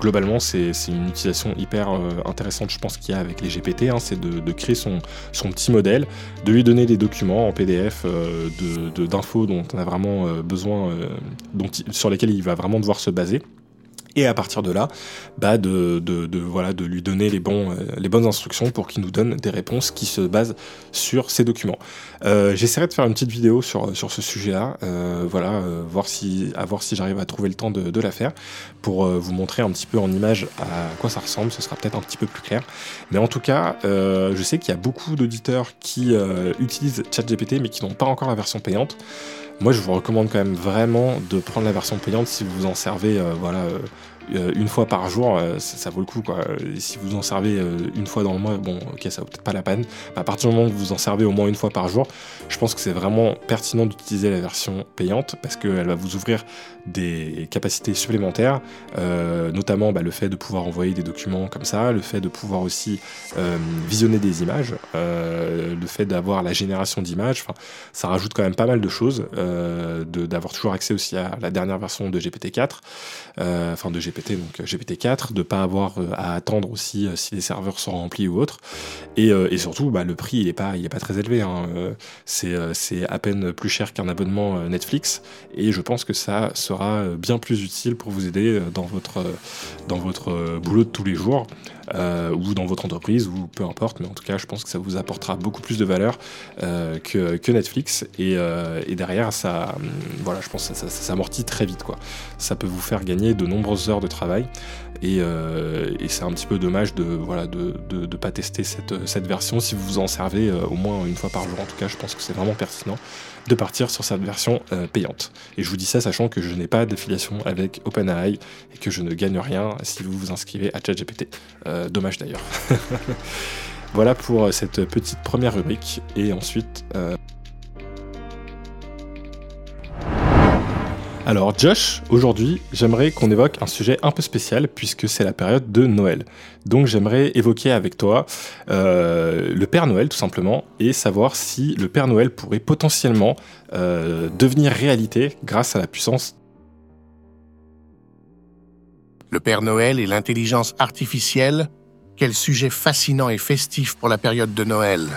globalement, c'est une utilisation hyper intéressante, je pense, qu'il y a avec les GPT, hein, c'est de, créer son, son, petit modèle, de lui donner des documents en PDF d'infos dont on a vraiment besoin, dont, sur lesquels il va vraiment devoir se baser et à partir de là, bah de, voilà, de lui donner les, bons, euh, les bonnes instructions pour qu'il nous donne des réponses qui se basent sur ces documents. Euh, j'essaierai de faire une petite vidéo sur, sur ce sujet-là, euh, voilà, voir si, à voir si j'arrive à trouver le temps de la faire pour vous montrer un petit peu en image à quoi ça ressemble, ce sera peut-être un petit peu plus clair. Mais en tout cas, je sais qu'il y a beaucoup d'auditeurs qui utilisent ChatGPT mais qui n'ont pas encore la version payante. Moi, je vous recommande quand même vraiment de prendre la version payante si vous en servez, voilà, euh, une fois par jour, euh, ça, vaut le coup. Quoi. si vous en servez euh, une fois dans le mois, bon, ok, ça vaut peut-être pas la peine. à partir du moment où vous en servez au moins une fois par jour, je pense que c'est vraiment pertinent d'utiliser la version payante parce qu'elle va vous ouvrir des capacités supplémentaires, notamment bah, le fait de pouvoir envoyer des documents comme ça, le fait de pouvoir aussi visionner des images, le fait d'avoir la génération d'images. Ça rajoute quand même pas mal de choses, d'avoir toujours accès aussi à la dernière version de GPT-4, enfin de GPT GPT, donc GPT-4, de pas avoir euh, à attendre aussi euh, si les serveurs sont remplis ou autre. Et, euh, surtout, bah, le prix, il est pas, pas très élevé. Hein. C'est, c'est à peine plus cher qu'un abonnement Netflix. Et je pense que ça sera bien plus utile pour vous aider dans votre, dans votre boulot de tous les jours. Ou dans votre entreprise, ou peu importe, mais en tout cas, je pense que ça vous apportera beaucoup plus de valeur que, que, Netflix. Et, et, derrière, ça, hum, voilà, je pense que ça, s'amortit très vite. Quoi. Ça peut vous faire gagner de nombreuses heures de travail. Euh, et, c'est un petit peu dommage de voilà de ne pas tester cette, cette, version si vous vous en servez euh, au moins une fois par jour. En tout cas, je pense que c'est vraiment pertinent de partir sur cette version euh, payante. Et je vous dis ça sachant que je n'ai pas d'affiliation avec OpenAI et que je ne gagne rien si vous vous inscrivez à ChatGPT. dommage d'ailleurs. (laughs) voilà pour cette petite première rubrique. Et ensuite... Alors Josh, aujourd'hui, j'aimerais qu'on évoque un sujet un peu spécial puisque c'est la période de Noël. Donc j'aimerais évoquer avec toi euh, le Père Noël tout simplement et savoir si le Père Noël pourrait potentiellement euh, devenir réalité grâce à la puissance. Le Père Noël et l'intelligence artificielle, quel sujet fascinant et festif pour la période de Noël.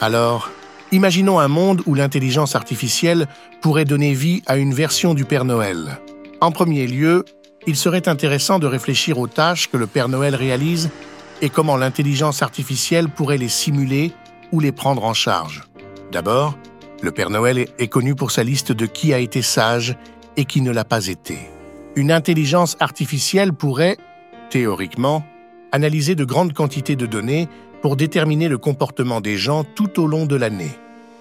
Alors, Imaginons un monde où l'intelligence artificielle pourrait donner vie à une version du Père Noël. En premier lieu, il serait intéressant de réfléchir aux tâches que le Père Noël réalise et comment l'intelligence artificielle pourrait les simuler ou les prendre en charge. D'abord, le Père Noël est connu pour sa liste de qui a été sage et qui ne l'a pas été. Une intelligence artificielle pourrait, théoriquement, analyser de grandes quantités de données pour déterminer le comportement des gens tout au long de l'année.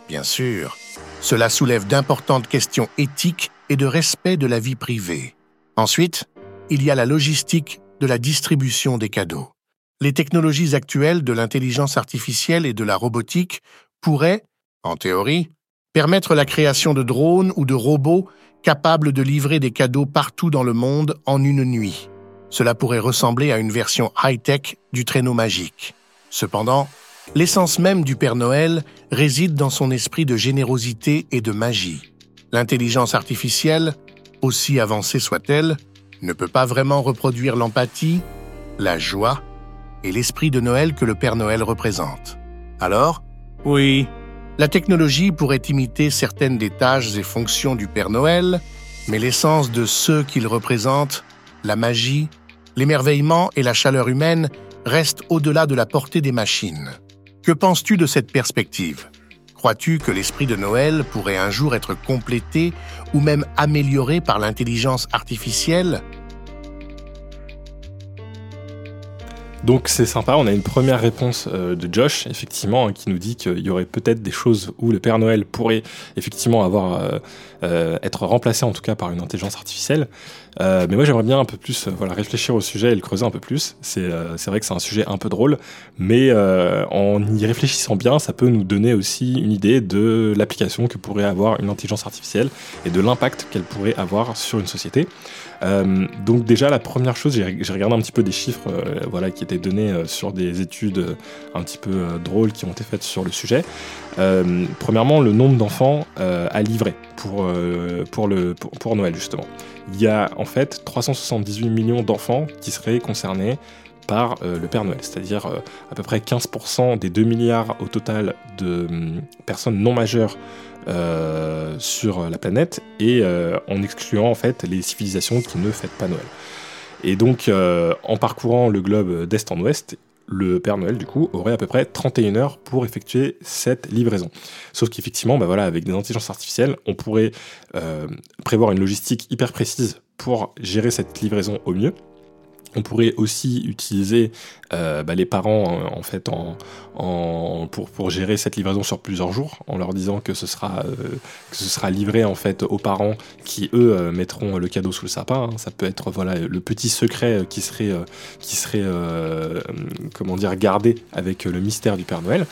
Bien sûr, cela soulève d'importantes questions éthiques et de respect de la vie privée. Ensuite, il y a la logistique de la distribution des cadeaux. Les technologies actuelles de l'intelligence artificielle et de la robotique pourraient, en théorie, permettre la création de drones ou de robots capables de livrer des cadeaux partout dans le monde en une nuit. Cela pourrait ressembler à une version high-tech du traîneau magique. Cependant, l'essence même du Père Noël réside dans son esprit de générosité et de magie. L'intelligence artificielle, aussi avancée soit-elle, ne peut pas vraiment reproduire l'empathie, la joie et l'esprit de Noël que le Père Noël représente. Alors, oui, la technologie pourrait imiter certaines des tâches et fonctions du Père Noël, mais l'essence de ceux qu'il représente, la magie, l'émerveillement et la chaleur humaine reste au-delà de la portée des machines. Que penses-tu de cette perspective? Crois-tu que l'esprit de Noël pourrait un jour être complété ou même amélioré par l'intelligence artificielle? Donc c'est sympa, on a une première réponse euh, de Josh, effectivement, hein, qui nous dit qu'il y aurait peut-être des choses où le Père Noël pourrait effectivement avoir euh, euh, être remplacé en tout cas par une intelligence artificielle. mais moi j'aimerais bien un peu plus voilà, réfléchir au sujet et le creuser un peu plus. C'est vrai que c'est un sujet un peu drôle, mais en y réfléchissant bien, ça peut nous donner aussi une idée de l'application que pourrait avoir une intelligence artificielle et de l'impact qu'elle pourrait avoir sur une société. Euh, donc déjà la première chose, j'ai regardé un petit peu des chiffres euh, voilà, qui étaient donnés euh, sur des études un petit peu drôles qui ont été faites sur le sujet. premièrement, le nombre d'enfants à livrer pour, pour, Noël justement. Il y a en fait 378 millions d'enfants qui seraient concernés par le Père Noël, c'est-à-dire à peu près 15% des 2 milliards au total de hum, personnes non majeures euh, sur la planète et euh, en excluant en fait les civilisations qui ne fêtent pas Noël. Et donc, en parcourant le globe d'est en ouest, le Père Noël, du coup, aurait à peu près 31 heures pour effectuer cette livraison. Sauf qu'effectivement, bah avec des intelligences artificielles, on pourrait prévoir une logistique hyper précise pour gérer cette livraison au mieux. On pourrait aussi utiliser euh, bah, les parents euh, en fait en, pour, pour gérer cette livraison sur plusieurs jours, en leur disant que ce sera euh, que ce sera livré en fait aux parents qui eux mettront le cadeau sous le sapin. Hein. Ça peut être voilà le petit secret qui serait qui serait comment dire gardé avec le mystère du Père Noël.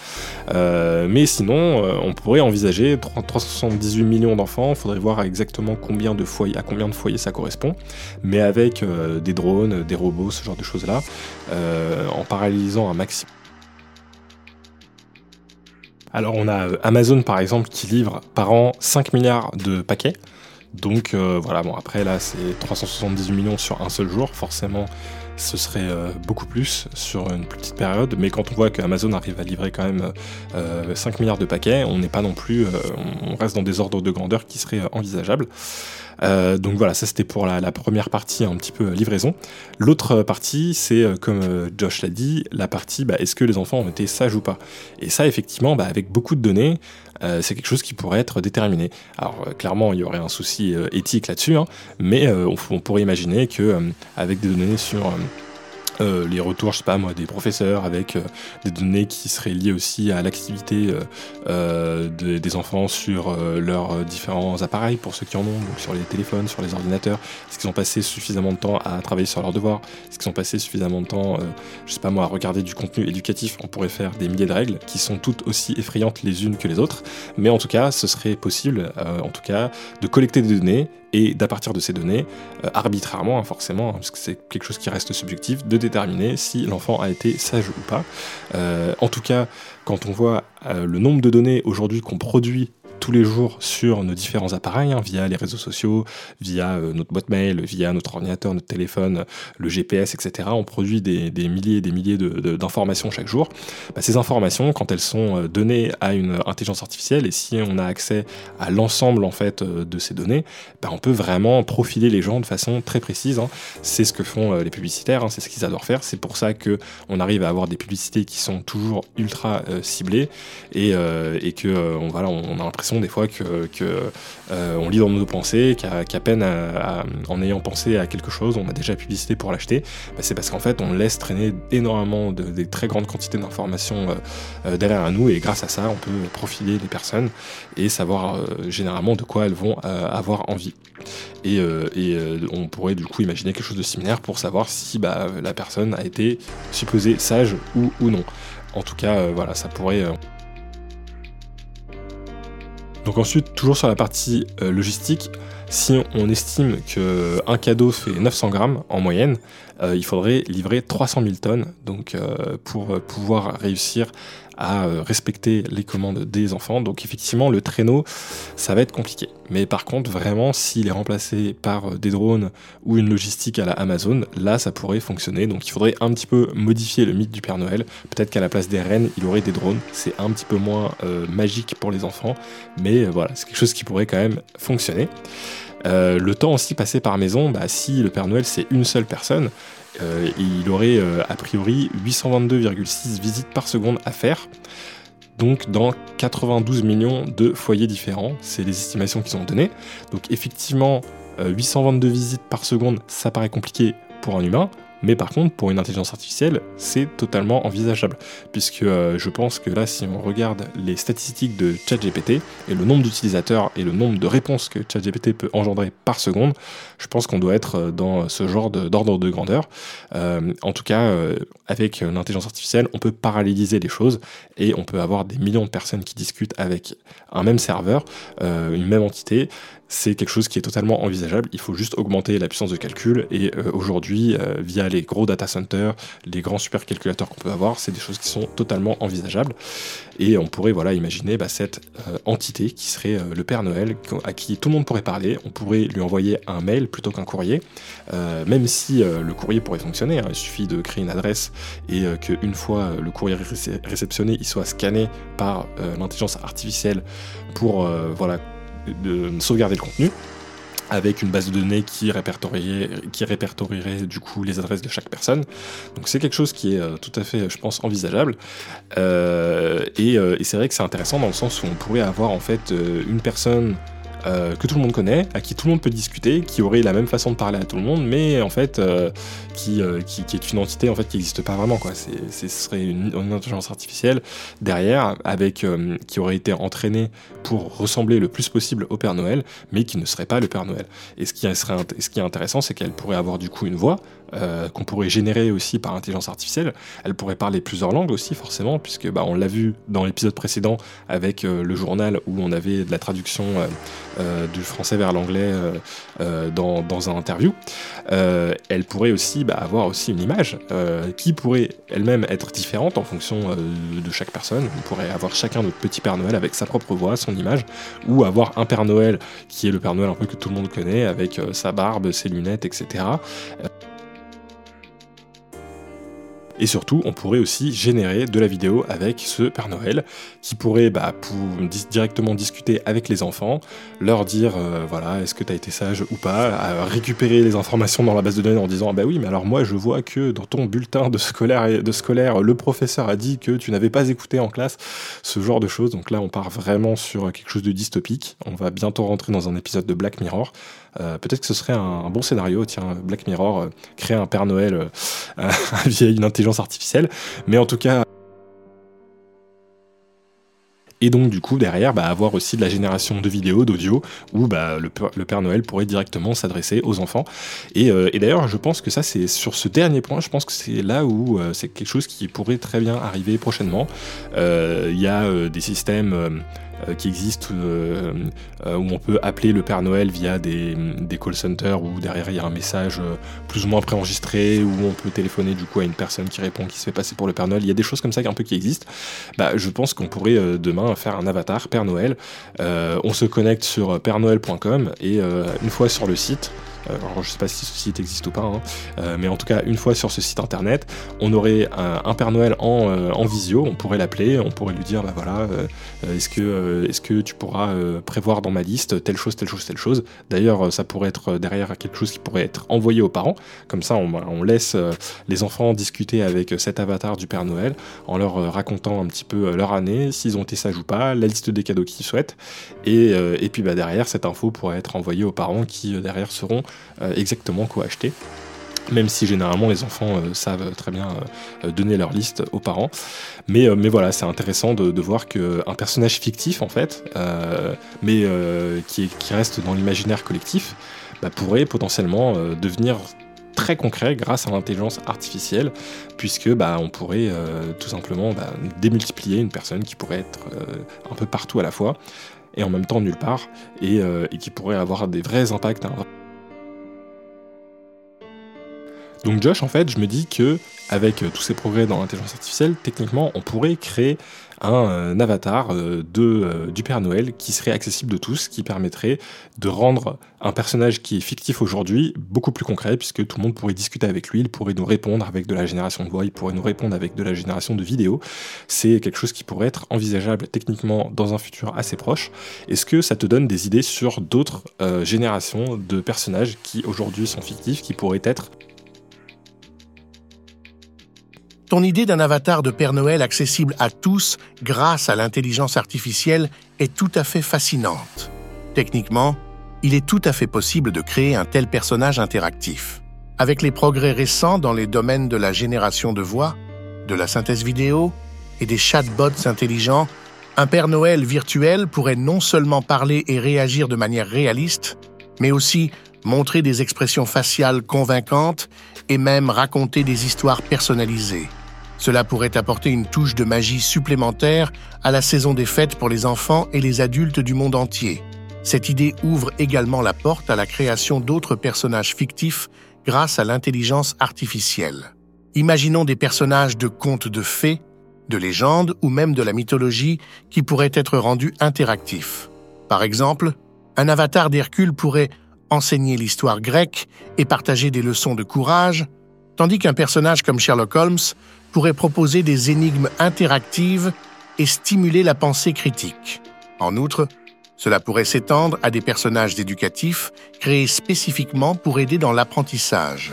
mais sinon, on pourrait envisager 378 millions d'enfants. Il faudrait voir exactement combien de foyers à combien de foyers ça correspond, mais avec des drones, des robots, ce genre de choses là en parallélisant un maximum. Alors on a euh, Amazon par exemple qui livre par an 5 milliards de paquets. Donc euh, voilà, bon après là c'est 378 millions sur un seul jour, forcément ce serait euh, beaucoup plus sur une plus petite période, mais quand on voit qu'Amazon arrive à livrer quand même 5 milliards de paquets, on n'est pas non plus, on reste dans des ordres de grandeur qui seraient envisageables. Euh, donc voilà, ça c'était pour la, première partie un petit peu euh, livraison. L'autre partie, c'est euh, comme Josh l'a dit, la partie bah, est-ce que les enfants ont été sages ou pas? Et ça, effectivement, bah, avec beaucoup de données, c'est quelque chose qui pourrait être déterminé. Alors clairement, il y aurait un souci éthique là-dessus, hein, mais on, on, pourrait imaginer que avec des données sur euh, les retours, je sais pas moi, des professeurs avec euh, des données qui seraient liées aussi à l'activité euh, des enfants sur leurs différents appareils pour ceux qui en ont, donc sur les téléphones, sur les ordinateurs. Est-ce qu'ils ont passé suffisamment de temps à travailler sur leurs devoirs? Est-ce qu'ils ont passé suffisamment de temps, je sais pas moi, à regarder du contenu éducatif? On pourrait faire des milliers de règles qui sont toutes aussi effrayantes les unes que les autres, mais en tout cas, ce serait possible, en tout cas, de collecter des données et d'à partir de ces données, arbitrairement, hein, forcément, hein, parce que c'est quelque chose qui reste subjectif, de déterminer si l'enfant a été sage ou pas. Euh, en tout cas, quand on voit euh, le nombre de données aujourd'hui qu'on produit tous les jours sur nos différents appareils, hein, via les réseaux sociaux, via euh, notre boîte mail, via notre ordinateur, notre téléphone, le GPS, etc. On produit des, milliers et des milliers d'informations chaque jour. Bah, ces informations, quand elles sont euh, données à une intelligence artificielle, et si on a accès à l'ensemble en fait euh, de ces données, bah, on peut vraiment profiler les gens de façon très précise. Hein. C'est ce que font les publicitaires, hein, c'est ce qu'ils adorent faire. C'est pour ça que on arrive à avoir des publicités qui sont toujours ultra ciblées et, et que on a l'impression des fois que, euh, on lit dans nos pensées, qu'à peine en ayant pensé à quelque chose, on a déjà publicité pour l'acheter. Bah, c'est parce qu'en fait on laisse traîner énormément de, des très grandes quantités d'informations euh, euh, derrière nous et grâce à ça on peut profiler les personnes et savoir généralement de quoi elles vont avoir envie. Et, on pourrait du coup imaginer quelque chose de similaire pour savoir si bah, la personne a été supposée sage ou, ou non. En tout cas, voilà, ça pourrait donc ensuite, toujours sur la partie euh, logistique, si on estime qu'un cadeau fait 900 grammes en moyenne, euh, il faudrait livrer 300 000 tonnes donc, euh, pour pouvoir réussir à euh, respecter les commandes des enfants. Donc effectivement, le traîneau, ça va être compliqué. Mais par contre, vraiment, s'il est remplacé par euh, des drones ou une logistique à la Amazon, là, ça pourrait fonctionner. Donc il faudrait un petit peu modifier le mythe du Père Noël. Peut-être qu'à la place des rennes, il aurait des drones. C'est un petit peu moins euh, magique pour les enfants. Mais voilà, c'est quelque chose qui pourrait quand même fonctionner. le temps aussi passé par maison, bah, si le Père Noël c'est une seule personne, euh, il aurait euh, a priori 822,6 visites par seconde à faire. Donc dans 92 millions de foyers différents, c'est les estimations qu'ils ont données. Donc effectivement, 822 euh, visites par seconde, ça paraît compliqué pour un humain, mais par contre, pour une intelligence artificielle, c'est totalement envisageable. Puisque euh, je pense que là, si on regarde les statistiques de ChatGPT et le nombre d'utilisateurs et le nombre de réponses que ChatGPT peut engendrer par seconde, je pense qu'on doit être euh, dans ce genre d'ordre de, grandeur. Euh, en tout cas, avec l'intelligence artificielle, on peut paralléliser les choses et on peut avoir des millions de personnes qui discutent avec un même serveur, une même entité, c'est quelque chose qui est totalement envisageable. Il faut juste augmenter la puissance de calcul. Et euh, aujourd'hui, euh, via les gros data centers, les grands supercalculateurs qu'on peut avoir, c'est des choses qui sont totalement envisageables. Et on pourrait voilà imaginer bah, cette euh, entité qui serait le Père Noël, à qui tout le monde pourrait parler. On pourrait lui envoyer un mail plutôt qu'un courrier, même si le courrier pourrait fonctionner. Hein. il suffit de créer une adresse et qu'une fois le courrier réceptionné, il soit scanné par l'intelligence artificielle pour voilà de sauvegarder le contenu. avec une base de données qui répertorierait, qui répertorierait du coup les adresses de chaque personne. Donc c'est quelque chose qui est euh, tout à fait, je pense, envisageable. Euh, et, euh, et c'est vrai que c'est intéressant dans le sens où on pourrait avoir en fait une personne euh, que tout le monde connaît, à qui tout le monde peut discuter, qui aurait la même façon de parler à tout le monde, mais en fait euh, qui, euh, qui, est une entité en fait qui n'existe pas vraiment quoi. C'est, ce serait une, intelligence artificielle derrière avec qui aurait été entraînée pour ressembler le plus possible au Père Noël, mais qui ne serait pas le Père Noël. Et ce qui serait ce qui est intéressant, c'est qu'elle pourrait avoir du coup une voix, euh, qu'on pourrait générer aussi par intelligence artificielle. Elle pourrait parler plusieurs langues aussi, forcément, puisque bah, on l'a vu dans l'épisode précédent avec euh, le journal où on avait de la traduction euh, du français vers l'anglais dans, dans, un interview. elle pourrait aussi bah, avoir aussi une image qui pourrait elle-même être différente en fonction de chaque personne. On pourrait avoir chacun notre petit Père Noël avec sa propre voix, son image, ou avoir un Père Noël qui est le Père Noël un peu que tout le monde connaît, avec sa barbe, ses lunettes, etc. Et surtout, on pourrait aussi générer de la vidéo avec ce Père Noël qui pourrait bah, directement discuter avec les enfants, leur dire euh, voilà, est-ce que tu as été sage ou pas, récupérer les informations dans la base de données en disant bah oui, mais alors moi je vois que dans ton bulletin de scolaire, de scolaire le professeur a dit que tu n'avais pas écouté en classe, ce genre de choses. Donc là, on part vraiment sur quelque chose de dystopique. On va bientôt rentrer dans un épisode de Black Mirror. Euh, peut-être que ce serait un, bon scénario, tiens, Black Mirror, euh, créer un Père Noël euh, (laughs) via une intelligence artificielle. Mais en tout cas, et donc du coup derrière bah, avoir aussi de la génération de vidéos, d'audio, où bah, le, Père Noël pourrait directement s'adresser aux enfants. Et, d'ailleurs je pense que ça c'est sur ce dernier point, je pense que c'est là où c'est quelque chose qui pourrait très bien arriver prochainement. Il y a des systèmes euh, qui existe euh, euh, où on peut appeler le Père Noël via des, call centers où derrière il y a un message plus ou moins préenregistré où on peut téléphoner du coup à une personne qui répond qui se fait passer pour le Père Noël. Il y a des choses comme ça qui existent. Bah, je pense qu'on pourrait demain faire un avatar Père Noël. on se connecte sur pèrenoël.com et une fois sur le site, euh, alors je sais pas si ce site existe ou pas, hein. euh, mais en tout cas une fois sur ce site internet, on aurait un, Père Noël euh, en, visio, on pourrait l'appeler, on pourrait lui dire bah voilà, est-ce que est-ce que tu pourras prévoir dans ma liste telle chose, telle chose, telle chose? D'ailleurs, ça pourrait être derrière quelque chose qui pourrait être envoyé aux parents. Comme ça, on, laisse les enfants discuter avec cet avatar du Père Noël en leur racontant un petit peu leur année, s'ils ont été sages ou pas, la liste des cadeaux qu'ils souhaitent. Et, et puis bah, derrière, cette info pourrait être envoyée aux parents qui derrière seront euh, exactement quoi acheter même si généralement les enfants euh, savent très bien euh, donner leur liste aux parents. Mais, voilà, c'est intéressant de, voir qu'un personnage fictif, en fait, mais qui, est, qui, reste dans l'imaginaire collectif, bah, pourrait potentiellement devenir très concret grâce à l'intelligence artificielle, puisque bah, on pourrait tout simplement bah, démultiplier une personne qui pourrait être un peu partout à la fois, et en même temps nulle part, et, et qui pourrait avoir des vrais impacts. Hein, donc Josh, en fait, je me dis que avec euh, tous ces progrès dans l'intelligence artificielle, techniquement, on pourrait créer un, euh, avatar euh, de, du Père Noël qui serait accessible de tous, qui permettrait de rendre un personnage qui est fictif aujourd'hui beaucoup plus concret, puisque tout le monde pourrait discuter avec lui, il pourrait nous répondre avec de la génération de voix, il pourrait nous répondre avec de la génération de vidéos. C'est quelque chose qui pourrait être envisageable techniquement dans un futur assez proche. Est-ce que ça te donne des idées sur d'autres générations de personnages qui aujourd'hui sont fictifs, qui pourraient être Ton idée d'un avatar de Père Noël accessible à tous grâce à l'intelligence artificielle est tout à fait fascinante. Techniquement, il est tout à fait possible de créer un tel personnage interactif. Avec les progrès récents dans les domaines de la génération de voix, de la synthèse vidéo et des chatbots intelligents, un Père Noël virtuel pourrait non seulement parler et réagir de manière réaliste, mais aussi montrer des expressions faciales convaincantes et même raconter des histoires personnalisées. Cela pourrait apporter une touche de magie supplémentaire à la saison des fêtes pour les enfants et les adultes du monde entier. Cette idée ouvre également la porte à la création d'autres personnages fictifs grâce à l'intelligence artificielle. Imaginons des personnages de contes de fées, de légendes ou même de la mythologie qui pourraient être rendus interactifs. Par exemple, un avatar d'Hercule pourrait enseigner l'histoire grecque et partager des leçons de courage, tandis qu'un personnage comme Sherlock Holmes pourrait proposer des énigmes interactives et stimuler la pensée critique. En outre, Cela pourrait s'étendre à des personnages éducatifs créés spécifiquement pour aider dans l'apprentissage.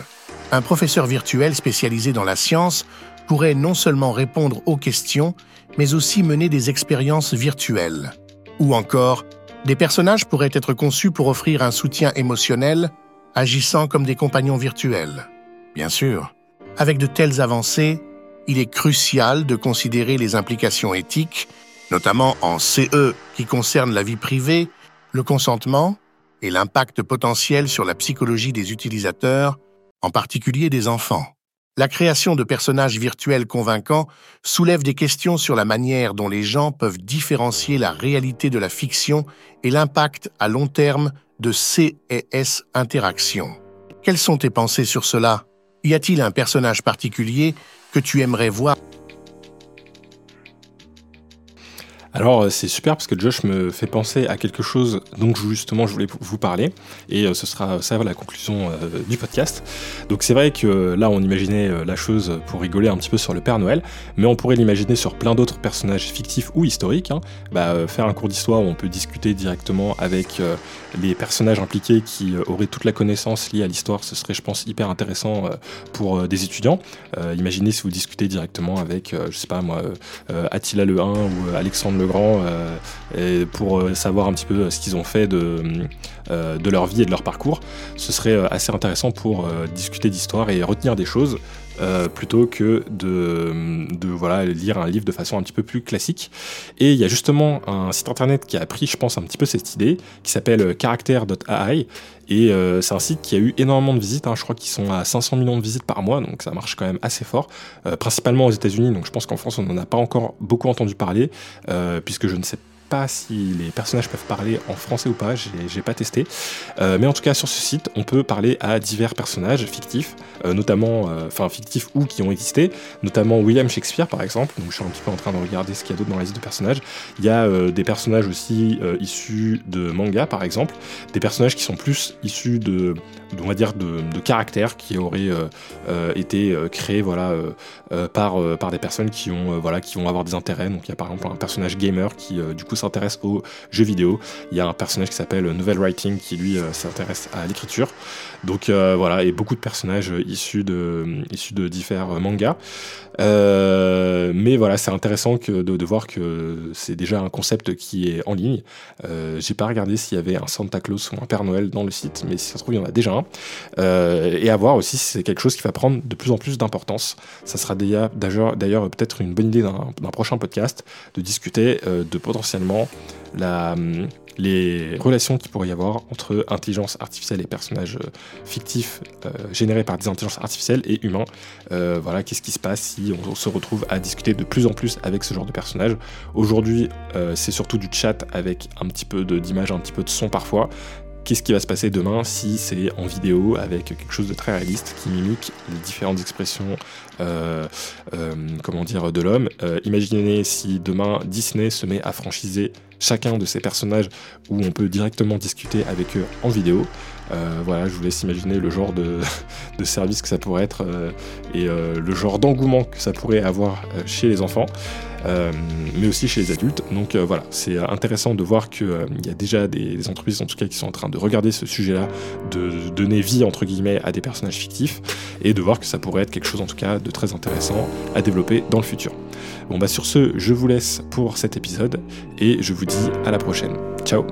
Un professeur virtuel spécialisé dans la science pourrait non seulement répondre aux questions, mais aussi mener des expériences virtuelles. Ou encore, des personnages pourraient être conçus pour offrir un soutien émotionnel, agissant comme des compagnons virtuels. Bien sûr, avec de telles avancées, il est crucial de considérer les implications éthiques, notamment en CE qui concernent la vie privée, le consentement et l'impact potentiel sur la psychologie des utilisateurs, en particulier des enfants. La création de personnages virtuels convaincants soulève des questions sur la manière dont les gens peuvent différencier la réalité de la fiction et l'impact à long terme de C et S interactions. Quelles sont tes pensées sur cela? Y a-t-il un personnage particulier que tu aimerais voir Alors euh, c'est super parce que Josh me fait penser à quelque chose dont justement je voulais vous parler et euh, ce sera ça la conclusion euh, du podcast. Donc c'est vrai que là on imaginait la chose pour rigoler un petit peu sur le Père Noël, mais on pourrait l'imaginer sur plein d'autres personnages fictifs ou historiques. Hein. Bah, faire un cours d'histoire où on peut discuter directement avec les personnages impliqués qui auraient toute la connaissance liée à l'histoire, ce serait je pense hyper intéressant pour des étudiants. imaginez si vous discutez directement avec, je sais pas moi, Attila le 1 ou Alexandre le Grand euh, pour euh, savoir un petit peu euh, ce qu'ils ont fait de leur vie et de leur parcours. Ce serait assez intéressant pour discuter d'histoire et retenir des choses. Plutôt que de, voilà, lire un livre de façon un petit peu plus classique. Et il y a justement un site internet qui a pris, je pense, un petit peu cette idée, qui s'appelle character.ai. Et c'est un site qui a eu énormément de visites, hein. je crois qu'ils sont à 500 millions de visites par mois, donc ça marche quand même assez fort, principalement aux États-Unis, donc je pense qu'en France on n'en a pas encore beaucoup entendu parler, puisque je ne sais pas pas si les personnages peuvent parler en français ou pas, j'ai pas testé. Euh, mais en tout cas, sur ce site, on peut parler à divers personnages fictifs, euh, notamment, euh, enfin fictifs ou qui ont existé, notamment William Shakespeare par exemple. Donc je suis un petit peu en train de regarder ce qu'il y a d'autre dans la liste de personnages. Il y a des personnages aussi issus de manga par exemple, des personnages qui sont plus issus de, on va dire, de, de caractères qui auraient été créés voilà, par, par des personnes qui, ont, voilà, qui vont avoir des intérêts. Donc il y a par exemple un personnage gamer qui du coup s'intéresse aux jeux vidéo. Il y a un personnage qui s'appelle Novel Writing qui lui euh, s'intéresse à l'écriture. Donc euh, voilà, et beaucoup de personnages issus de, issus de différents mangas. Euh, mais voilà, c'est intéressant que de, voir que c'est déjà un concept qui est en ligne. J'ai pas regardé s'il y avait un Santa Claus ou un Père Noël dans le site, mais si ça se trouve, il y en a déjà un. et à voir aussi si c'est quelque chose qui va prendre de plus en plus d'importance. Ça sera d'ailleurs peut-être une bonne idée d'un prochain podcast de discuter de potentiellement hum, les relations qu'il pourrait y avoir entre intelligence artificielle et personnages euh, fictifs euh, générés par des intelligences artificielles et humains. Euh, voilà, qu'est-ce qui se passe si on, se retrouve à discuter de plus en plus avec ce genre de personnages? Aujourd'hui, c'est surtout du chat avec un petit peu d'images, un petit peu de son parfois qu'est-ce qui va se passer demain si c'est en vidéo avec quelque chose de très réaliste qui mimique les différentes expressions euh, euh, comment dire, de l'homme? Euh, imaginez si demain Disney se met à franchiser chacun de ces personnages où on peut directement discuter avec eux en vidéo. Voilà, je vous laisse imaginer le genre de, (laughs) de service que ça pourrait être et le genre d'engouement que ça pourrait avoir chez les enfants. Euh, mais aussi chez les adultes. Donc euh, voilà, c'est intéressant de voir qu'il euh, y a déjà des, entreprises en tout cas qui sont en train de regarder ce sujet-là, de, donner vie entre guillemets à des personnages fictifs et de voir que ça pourrait être quelque chose en tout cas de très intéressant à développer dans le futur. Bon bah sur ce, je vous laisse pour cet épisode et je vous dis à la prochaine. Ciao